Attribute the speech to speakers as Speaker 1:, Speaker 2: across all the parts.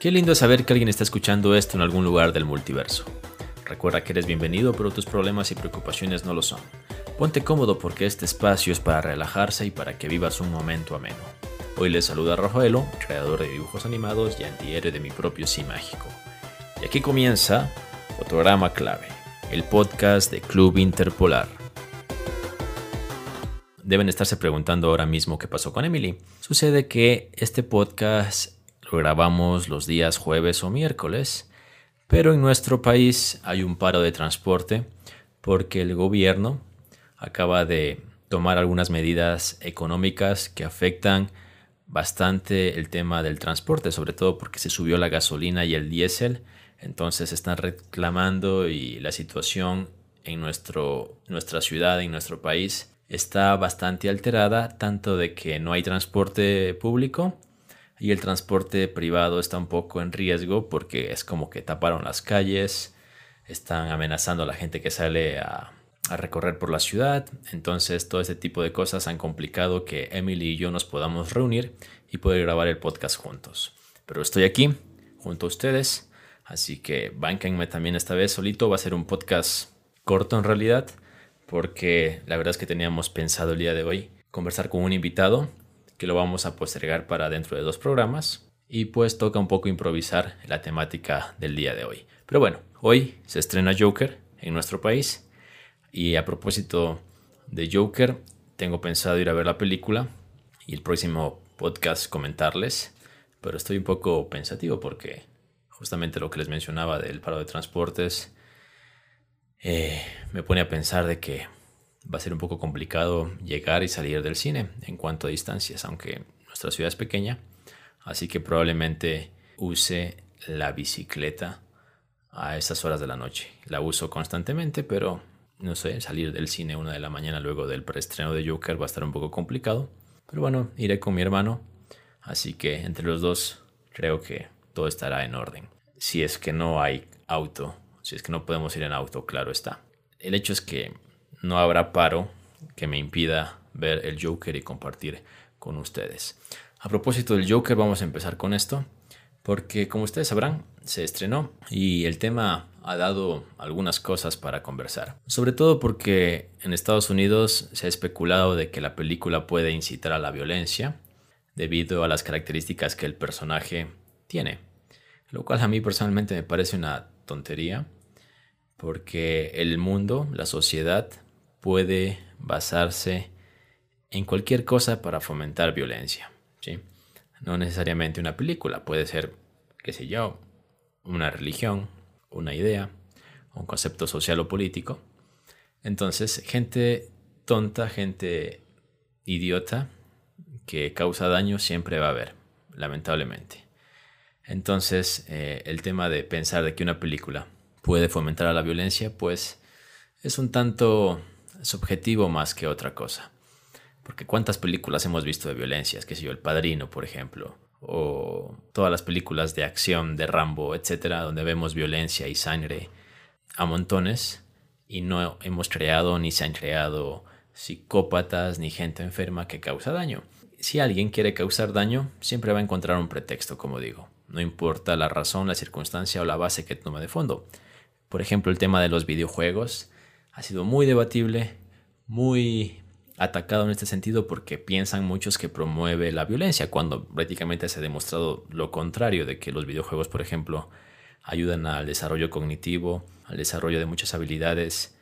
Speaker 1: Qué lindo saber que alguien está escuchando esto en algún lugar del multiverso. Recuerda que eres bienvenido, pero tus problemas y preocupaciones no lo son. Ponte cómodo porque este espacio es para relajarse y para que vivas un momento ameno. Hoy les saluda Rafaelo, creador de dibujos animados y antihéroe de mi propio sí mágico. Y aquí comienza Fotograma Clave, el podcast de Club Interpolar. Deben estarse preguntando ahora mismo qué pasó con Emily. Sucede que este podcast lo grabamos los días jueves o miércoles, pero en nuestro país hay un paro de transporte porque el gobierno acaba de tomar algunas medidas económicas que afectan bastante el tema del transporte, sobre todo porque se subió la gasolina y el diésel, entonces están reclamando y la situación en nuestro, nuestra ciudad, en nuestro país, está bastante alterada, tanto de que no hay transporte público y el transporte privado está un poco en riesgo porque es como que taparon las calles, están amenazando a la gente que sale a, recorrer por la ciudad, entonces todo ese tipo de cosas han complicado que Emily y yo nos podamos reunir y poder grabar el podcast juntos. Pero estoy aquí junto a ustedes, así que bánquenme también esta vez solito, va a ser un podcast corto en realidad, porque la verdad es que teníamos pensado el día de hoy conversar con un invitado que lo vamos a postergar para dentro de dos programas. Y pues toca un poco improvisar la temática del día de hoy. Pero bueno, hoy se estrena Joker en nuestro país. Y a propósito de Joker, tengo pensado ir a ver la película y el próximo podcast comentarles. Pero estoy un poco pensativo porque justamente lo que les mencionaba del paro de transportes eh, me pone a pensar de que va a ser un poco complicado llegar y salir del cine en cuanto a distancias, aunque nuestra ciudad es pequeña, así que probablemente use la bicicleta a esas horas de la noche. La uso constantemente, pero no sé, salir del cine una de la mañana luego del preestreno de Joker va a estar un poco complicado. Pero bueno, iré con mi hermano, así que entre los dos creo que todo estará en orden. Si es que no hay auto, si es que no podemos ir en auto, claro está. El hecho es que no habrá paro que me impida ver el Joker y compartir con ustedes. A propósito del Joker, vamos a empezar con esto, porque como ustedes sabrán, se estrenó y el tema ha dado algunas cosas para conversar. Sobre todo porque en Estados Unidos se ha especulado de que la película puede incitar a la violencia debido a las características que el personaje tiene. Lo cual a mí personalmente me parece una tontería, porque el mundo, la sociedad, puede basarse en cualquier cosa para fomentar violencia. ¿sí? No necesariamente una película, puede ser, qué sé yo, una religión, una idea, un concepto social o político. Entonces, gente tonta, gente idiota que causa daño siempre va a haber, lamentablemente. Entonces, eh, el tema de pensar de que una película puede fomentar a la violencia, pues es un tanto subjetivo más que otra cosa. Porque cuántas películas hemos visto de violencias, que sé yo, El Padrino, por ejemplo, o todas las películas de acción de Rambo, etcétera, donde vemos violencia y sangre a montones y no hemos creado ni se han creado psicópatas ni gente enferma que causa daño. Si alguien quiere causar daño, siempre va a encontrar un pretexto, como digo. No importa la razón, la circunstancia o la base que tome de fondo. Por ejemplo, el tema de los videojuegos ha sido muy debatible, muy atacado en este sentido porque piensan muchos que promueve la violencia, cuando prácticamente se ha demostrado lo contrario, de que los videojuegos, por ejemplo, ayudan al desarrollo cognitivo, al desarrollo de muchas habilidades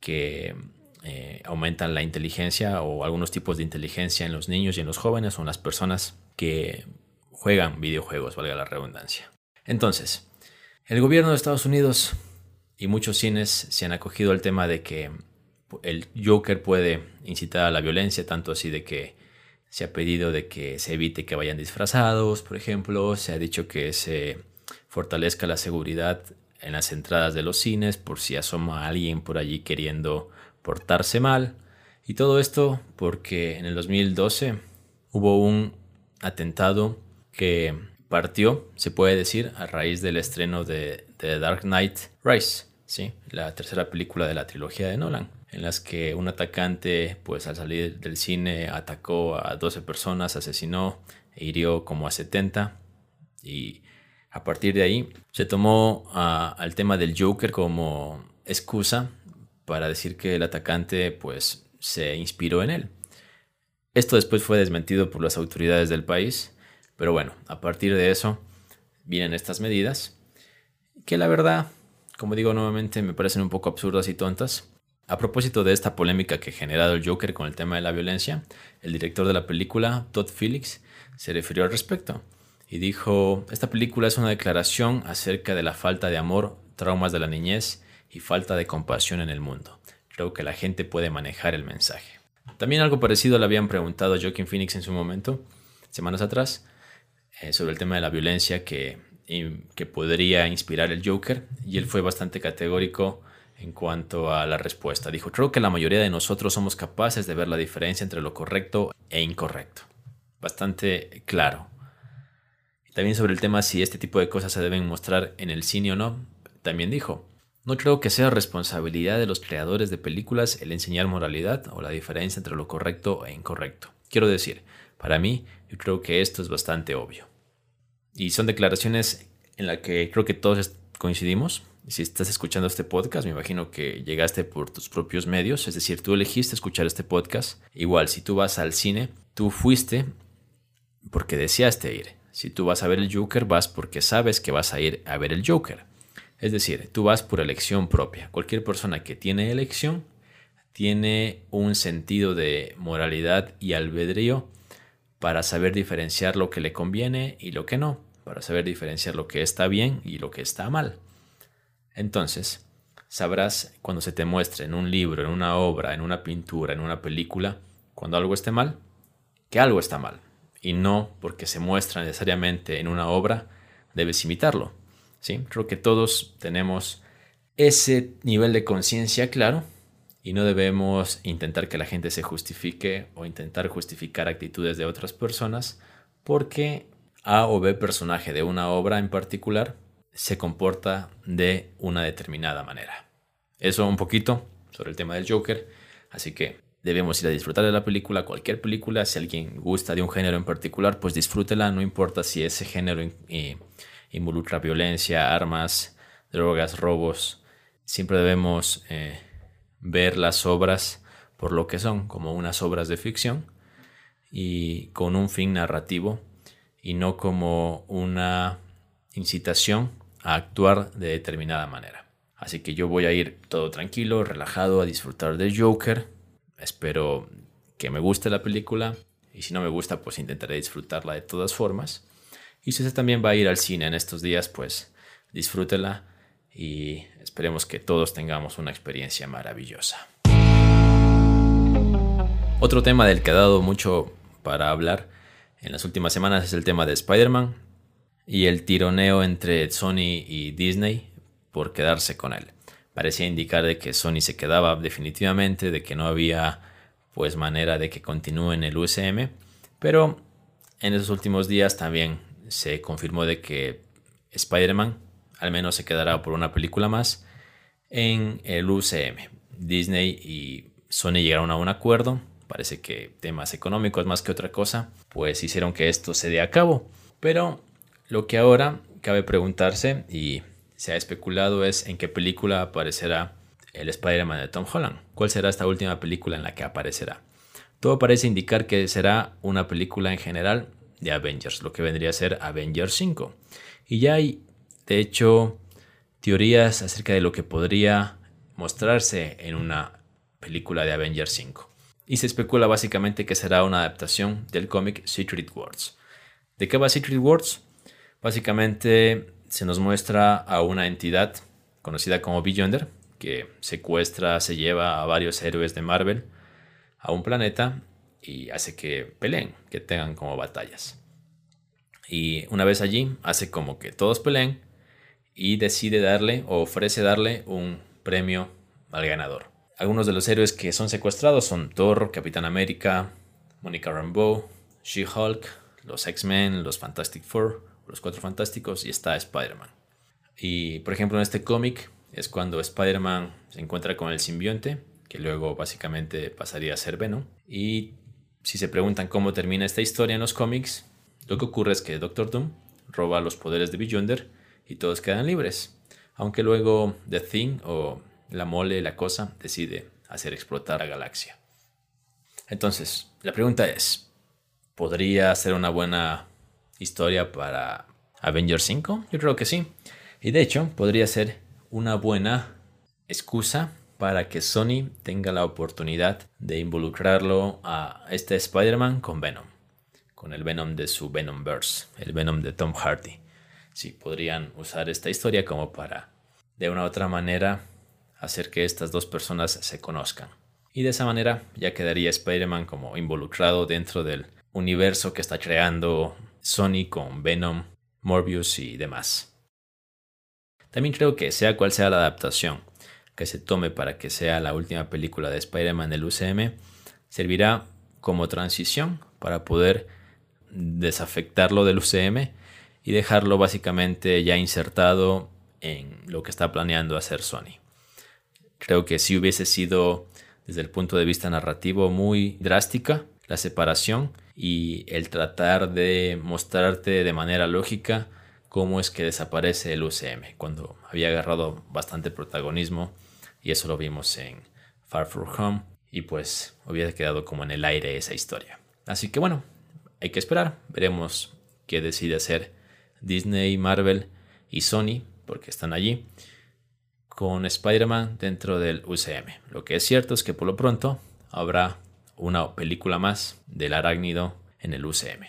Speaker 1: que eh, aumentan la inteligencia o algunos tipos de inteligencia en los niños y en los jóvenes o en las personas que juegan videojuegos, valga la redundancia. Entonces, el gobierno de Estados Unidos y muchos cines se han acogido al tema de que el Joker puede incitar a la violencia, tanto así de que se ha pedido de que se evite que vayan disfrazados, por ejemplo, se ha dicho que se fortalezca la seguridad en las entradas de los cines por si asoma alguien por allí queriendo portarse mal. Y todo esto porque en el 2012 hubo un atentado que partió, se puede decir, a raíz del estreno de The Dark Knight Rise. La tercera película de la trilogía de Nolan, en las que un atacante, pues al salir del cine, atacó a 12 personas, asesinó e hirió como a 70 y A partir de ahí se tomó ah, al tema del Joker como excusa para decir que el atacante pues se inspiró en él. Esto después fue desmentido por las autoridades del país, pero bueno, a partir de eso vienen estas medidas que la verdad, como digo nuevamente, me parecen un poco absurdas y tontas. A propósito de esta polémica que ha generado el Joker con el tema de la violencia, el director de la película, Todd Phillips, se refirió al respecto y dijo, esta película es una declaración acerca de la falta de amor, traumas de la niñez y falta de compasión en el mundo. Creo que la gente puede manejar el mensaje. También algo parecido le habían preguntado a Joaquin Phoenix en su momento, semanas atrás, eh, sobre el tema de la violencia que, que podría inspirar el Joker, y él fue bastante categórico en cuanto a la respuesta. Dijo, creo que la mayoría de nosotros somos capaces de ver la diferencia entre lo correcto e incorrecto. Bastante claro. También sobre el tema si este tipo de cosas se deben mostrar en el cine o no, también dijo, no creo que sea responsabilidad de los creadores de películas el enseñar moralidad o la diferencia entre lo correcto e incorrecto. Quiero decir, para mí, yo creo que esto es bastante obvio. Y son declaraciones en las que creo que todos coincidimos. Si estás escuchando este podcast, me imagino que llegaste por tus propios medios, es decir, tú elegiste escuchar este podcast. Igual, si tú vas al cine, tú fuiste porque deseaste ir. Si tú vas a ver el Joker, vas porque sabes que vas a ir a ver el Joker. Es decir, tú vas por elección propia. Cualquier persona que tiene elección tiene un sentido de moralidad y albedrío para saber diferenciar lo que le conviene y lo que no, para saber diferenciar lo que está bien y lo que está mal. Entonces, sabrás cuando se te muestre en un libro, en una obra, en una pintura, en una película, cuando algo esté mal, que algo está mal. Y no porque se muestra necesariamente en una obra, debes imitarlo. ¿sí? Creo que todos tenemos ese nivel de conciencia claro y no debemos intentar que la gente se justifique o intentar justificar actitudes de otras personas porque A o B personaje de una obra en particular se comporta de una determinada manera. Eso un poquito sobre el tema del Joker, así que debemos ir a disfrutar de la película, cualquier película, si alguien gusta de un género en particular, pues disfrútela, no importa si ese género involucra violencia, armas, drogas, robos. Siempre debemos eh, ver las obras por lo que son, como unas obras de ficción y con un fin narrativo y no como una incitación a actuar de determinada manera. Así que yo voy a ir todo tranquilo, relajado, a disfrutar de Joker. Espero que me guste la película y si no me gusta pues intentaré disfrutarla de todas formas. Y si usted también va a ir al cine en estos días, pues disfrútela y esperemos que todos tengamos una experiencia maravillosa. Otro tema del que ha dado mucho para hablar en las últimas semanas es el tema de Spider-Man y el tironeo entre Sony y Disney por quedarse con él. Parecía indicar de que Sony se quedaba definitivamente, de que no había pues manera de que continúe en el USM, pero en esos últimos días también se confirmó de que Spider-Man al menos se quedará por una película más en el UCM. Disney y Sony llegaron a un acuerdo, parece que temas económicos más que otra cosa, pues hicieron que esto se dé a cabo. Pero lo que ahora cabe preguntarse y se ha especulado es en qué película aparecerá el Spider-Man de Tom Holland. ¿Cuál será esta última película en la que aparecerá? Todo parece indicar que será una película en general de Avengers, lo que vendría a ser Avengers 5. Y ya hay, de hecho, teorías acerca de lo que podría mostrarse en una película de Avengers 5. Y se especula básicamente que será una adaptación del cómic Secret Wars. ¿De qué va Secret Wars? Básicamente se nos muestra a una entidad conocida como Beyonder, que secuestra, se lleva a varios héroes de Marvel a un planeta y hace que peleen, que tengan como batallas. Y una vez allí, hace como que todos peleen y decide darle o ofrece darle un premio al ganador. Algunos de los héroes que son secuestrados son Thor, Capitán América, Monica Rambeau, She-Hulk, los X-Men, los Fantastic Four, los Cuatro Fantásticos y está Spider-Man. Y por ejemplo en este cómic es cuando Spider-Man se encuentra con el simbionte, que luego básicamente pasaría a ser Venom, y si se preguntan cómo termina esta historia en los cómics, lo que ocurre es que Doctor Doom roba los poderes de Beyonder y todos quedan libres. Aunque luego The Thing o la mole, la cosa, decide hacer explotar la galaxia. Entonces, la pregunta es, ¿podría ser una buena historia para Avengers 5? Yo creo que sí. Y de hecho, podría ser una buena excusa para que Sony tenga la oportunidad de involucrarlo a este Spider-Man con Venom, con el Venom de su Venomverse, el Venom de Tom Hardy. Sí, podrían usar esta historia como para, de una u otra manera, hacer que estas dos personas se conozcan. Y de esa manera ya quedaría Spider-Man como involucrado dentro del universo que está creando Sony con Venom, Morbius y demás. También creo que sea cual sea la adaptación que se tome para que sea la última película de Spider-Man del UCM, servirá como transición para poder desafectarlo del UCM y dejarlo básicamente ya insertado en lo que está planeando hacer Sony. Creo que si hubiese sido desde el punto de vista narrativo muy drástica la separación y el tratar de mostrarte de manera lógica cómo es que desaparece el UCM, cuando había agarrado bastante protagonismo y eso lo vimos en Far From Home y pues hubiera quedado como en el aire esa historia. Así que bueno, hay que esperar, veremos qué decide hacer Disney, Marvel y Sony, porque están allí, con Spider-Man dentro del UCM. Lo que es cierto es que por lo pronto habrá una película más del arácnido en el UCM.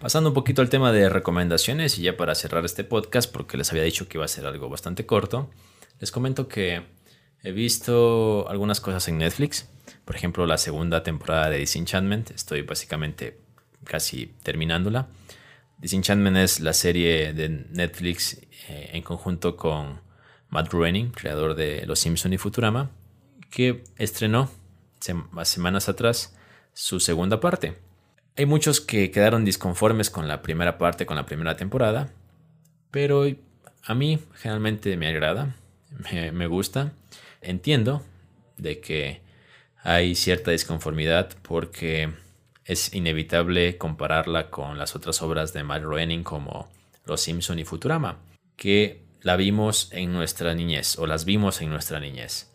Speaker 1: Pasando un poquito al tema de recomendaciones y ya para cerrar este podcast, porque les había dicho que iba a ser algo bastante corto, les comento que he visto algunas cosas en Netflix. Por ejemplo, la segunda temporada de Disenchantment. Estoy básicamente casi terminándola. Disenchantment es la serie de Netflix eh, en conjunto con Matt Groening, creador de Los Simpson y Futurama, que estrenó semanas atrás su segunda parte. Hay muchos que quedaron disconformes con la primera parte, con la primera temporada, pero a mí generalmente me agrada, me, gusta. Entiendo de que hay cierta disconformidad porque es inevitable compararla con las otras obras de Matt Groening como Los Simpson y Futurama, que la vimos en nuestra niñez o las vimos en nuestra niñez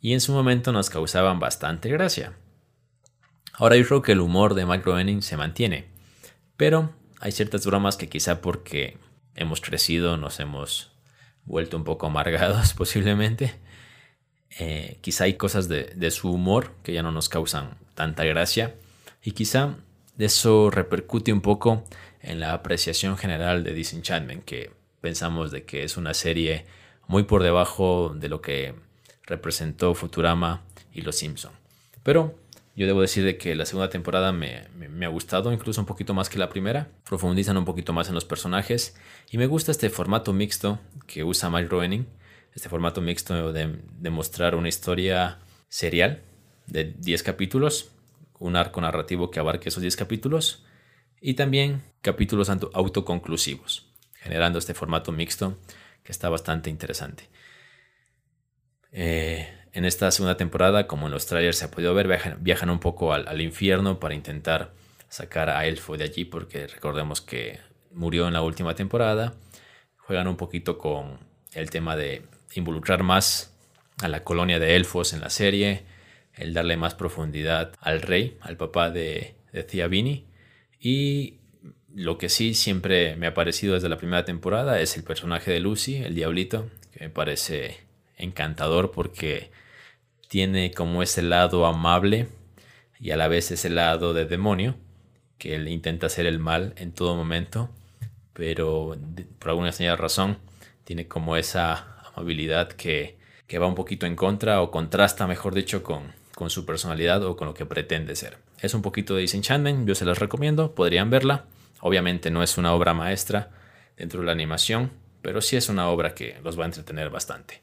Speaker 1: y en su momento nos causaban bastante gracia. Ahora yo creo que el humor de Mike Groening se mantiene, pero hay ciertas bromas que quizá porque hemos crecido nos hemos vuelto un poco amargados posiblemente. Eh, quizá hay cosas de, su humor que ya no nos causan tanta gracia y quizá eso repercute un poco en la apreciación general de Disenchantment, que pensamos de que es una serie muy por debajo de lo que representó Futurama y Los Simpson. Pero yo debo decir de que la segunda temporada me, ha gustado, incluso un poquito más que la primera. Profundizan un poquito más en los personajes. Y me gusta este formato mixto que usa Mike Groening. Este formato mixto de, mostrar una historia serial de 10 capítulos. Un arco narrativo que abarque esos 10 capítulos. Y también capítulos autoconclusivos. Generando este formato mixto que está bastante interesante. Eh, en esta segunda temporada, como en los trailers se ha podido ver, viajan, un poco al, infierno para intentar sacar a Elfo de allí, porque recordemos que murió en la última temporada. Juegan un poquito con el tema de involucrar más a la colonia de elfos en la serie, el darle más profundidad al rey, al papá de, de Thea Y lo que sí siempre me ha parecido desde la primera temporada es el personaje de Lucy, el diablito, que me parece encantador porque tiene como ese lado amable y a la vez ese lado de demonio, que él intenta hacer el mal en todo momento, pero por alguna señal razón tiene como esa amabilidad que, va un poquito en contra o contrasta, mejor dicho, con, con su personalidad o con lo que pretende ser. Es un poquito de Disenchantment, yo se las recomiendo, podrían verla. Obviamente no es una obra maestra dentro de la animación, pero sí es una obra que los va a entretener bastante.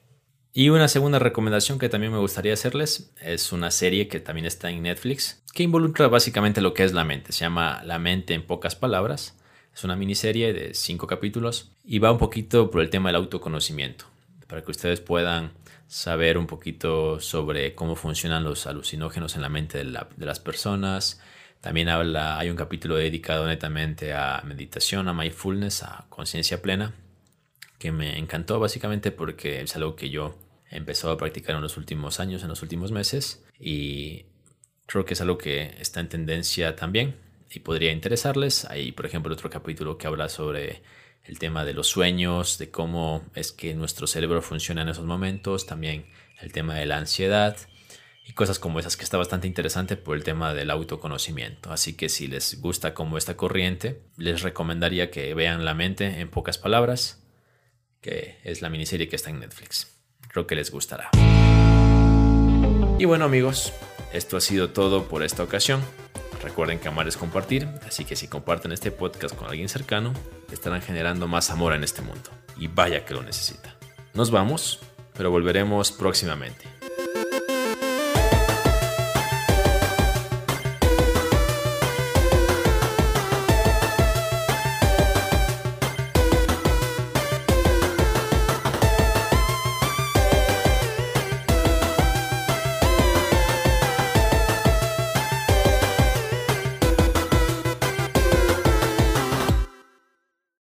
Speaker 1: Y una segunda recomendación que también me gustaría hacerles es una serie que también está en Netflix, que involucra básicamente lo que es la mente. Se llama La mente en pocas palabras. Es una miniserie de cinco capítulos y va un poquito por el tema del autoconocimiento, para que ustedes puedan saber un poquito sobre cómo funcionan los alucinógenos en la mente de, las personas, También habla, hay un capítulo dedicado netamente a meditación, a mindfulness, a conciencia plena, que me encantó básicamente porque es algo que yo he empezado a practicar en los últimos años, en los últimos meses, y creo que es algo que está en tendencia también y podría interesarles. Hay, por ejemplo, otro capítulo que habla sobre el tema de los sueños, de cómo es que nuestro cerebro funciona en esos momentos, también el tema de la ansiedad y cosas como esas que está bastante interesante por el tema del autoconocimiento. Así que si les gusta como esta corriente, les recomendaría que vean La mente en pocas palabras, que es la miniserie que está en Netflix. Creo que les gustará. Y bueno amigos, esto ha sido todo por esta ocasión. Recuerden que amar es compartir, así que si comparten este podcast con alguien cercano, estarán generando más amor en este mundo. Y vaya que lo necesita. Nos vamos, pero volveremos próximamente.